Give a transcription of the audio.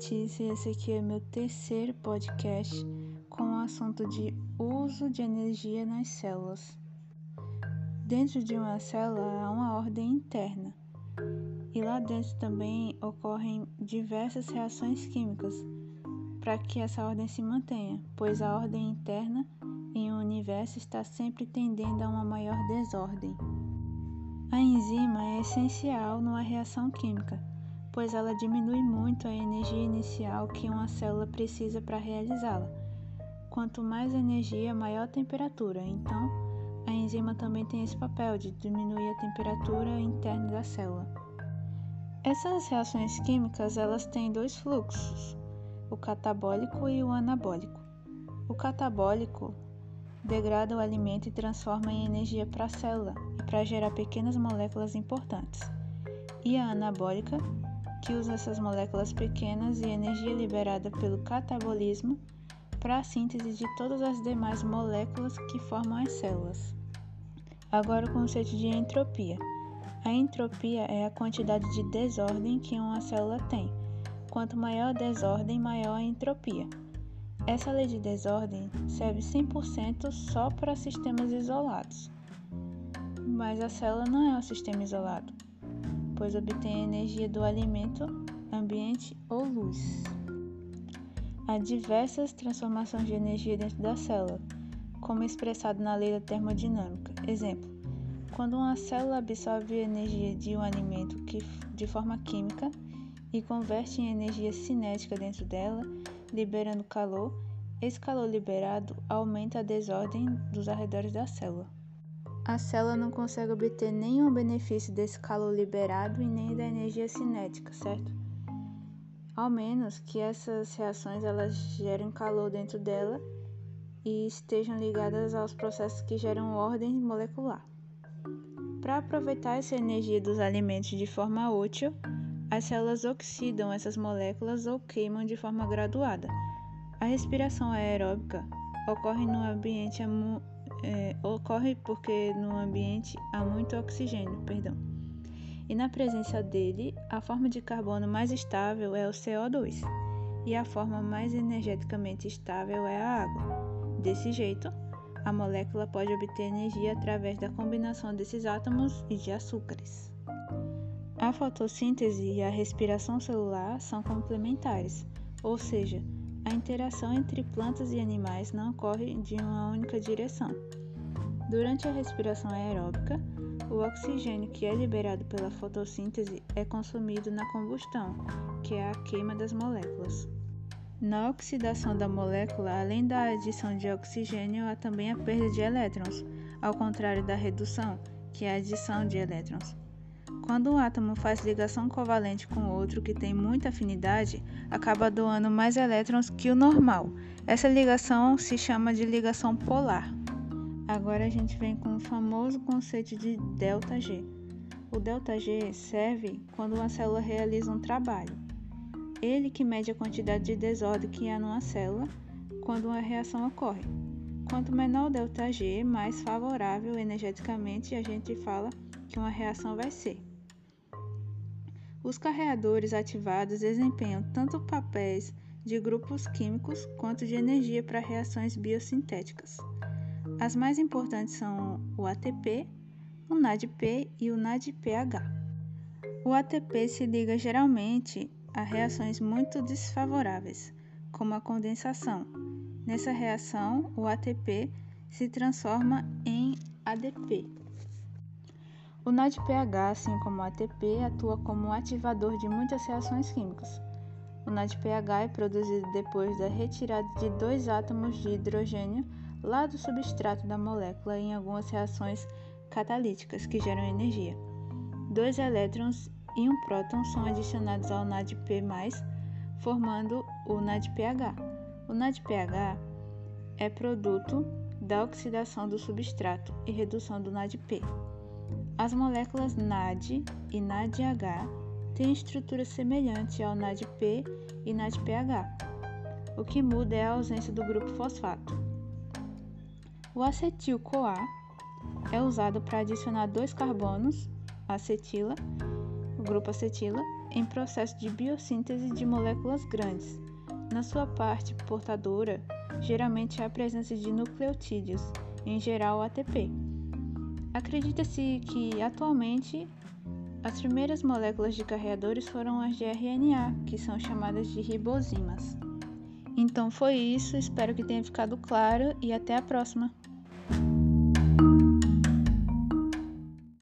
Letícia, esse aqui é meu terceiro podcast com o assunto de uso de energia nas células. Dentro de uma célula há uma ordem interna e lá dentro também ocorrem diversas reações químicas para que essa ordem se mantenha, pois a ordem interna em um universo está sempre tendendo a uma maior desordem. A enzima é essencial numa reação química pois ela diminui muito a energia inicial que uma célula precisa para realizá-la. Quanto mais energia, maior a temperatura. Então, a enzima também tem esse papel de diminuir a temperatura interna da célula. Essas reações químicas, elas têm dois fluxos, o catabólico e o anabólico. O catabólico degrada o alimento e transforma em energia para a célula e para gerar pequenas moléculas importantes. E a anabólica que usa essas moléculas pequenas e energia liberada pelo catabolismo para a síntese de todas as demais moléculas que formam as células. Agora o conceito de entropia. A entropia é a quantidade de desordem que uma célula tem. Quanto maior a desordem, maior a entropia. Essa lei de desordem serve 100% só para sistemas isolados. Mas a célula não é um sistema isolado pois obtém energia do alimento, ambiente ou luz. Há diversas transformações de energia dentro da célula, como expressado na lei da termodinâmica. Exemplo: quando uma célula absorve energia de um alimento que, de forma química e converte em energia cinética dentro dela, liberando calor, esse calor liberado aumenta a desordem dos arredores da célula a célula não consegue obter nenhum benefício desse calor liberado e nem da energia cinética, certo? Ao menos que essas reações elas gerem calor dentro dela e estejam ligadas aos processos que geram ordem molecular. Para aproveitar essa energia dos alimentos de forma útil, as células oxidam essas moléculas ou queimam de forma graduada. A respiração aeróbica ocorre no ambiente é, ocorre porque no ambiente há muito oxigênio, perdão. E na presença dele, a forma de carbono mais estável é o CO2 e a forma mais energeticamente estável é a água. Desse jeito, a molécula pode obter energia através da combinação desses átomos e de açúcares. A fotossíntese e a respiração celular são complementares, ou seja, a interação entre plantas e animais não ocorre de uma única direção. Durante a respiração aeróbica, o oxigênio que é liberado pela fotossíntese é consumido na combustão, que é a queima das moléculas. Na oxidação da molécula, além da adição de oxigênio, há também a perda de elétrons, ao contrário da redução, que é a adição de elétrons. Quando um átomo faz ligação covalente com outro que tem muita afinidade, acaba doando mais elétrons que o normal. Essa ligação se chama de ligação polar. Agora a gente vem com o famoso conceito de delta G. O delta G serve quando uma célula realiza um trabalho. Ele que mede a quantidade de desordem que há numa célula quando uma reação ocorre. Quanto menor o delta G, mais favorável energeticamente a gente fala que uma reação vai ser. Os carreadores ativados desempenham tanto papéis de grupos químicos quanto de energia para reações biosintéticas. As mais importantes são o ATP, o NADP e o NADPH. O ATP se liga geralmente a reações muito desfavoráveis, como a condensação. Nessa reação, o ATP se transforma em ADP. O NADPH, assim como o ATP, atua como ativador de muitas reações químicas. O NADPH é produzido depois da retirada de dois átomos de hidrogênio lá do substrato da molécula em algumas reações catalíticas que geram energia. Dois elétrons e um próton são adicionados ao NADP+, formando o NADPH. O NADPH é produto da oxidação do substrato e redução do NADP. As moléculas NAD e NADH têm estrutura semelhante ao NADP e NADPH. O que muda é a ausência do grupo fosfato. O acetil-CoA é usado para adicionar dois carbonos, acetila, grupo acetila, em processo de biossíntese de moléculas grandes. Na sua parte portadora, geralmente há a presença de nucleotídeos, em geral ATP. Acredita-se que, atualmente, as primeiras moléculas de carreadores foram as de RNA, que são chamadas de ribozimas. Então foi isso, espero que tenha ficado claro e até a próxima!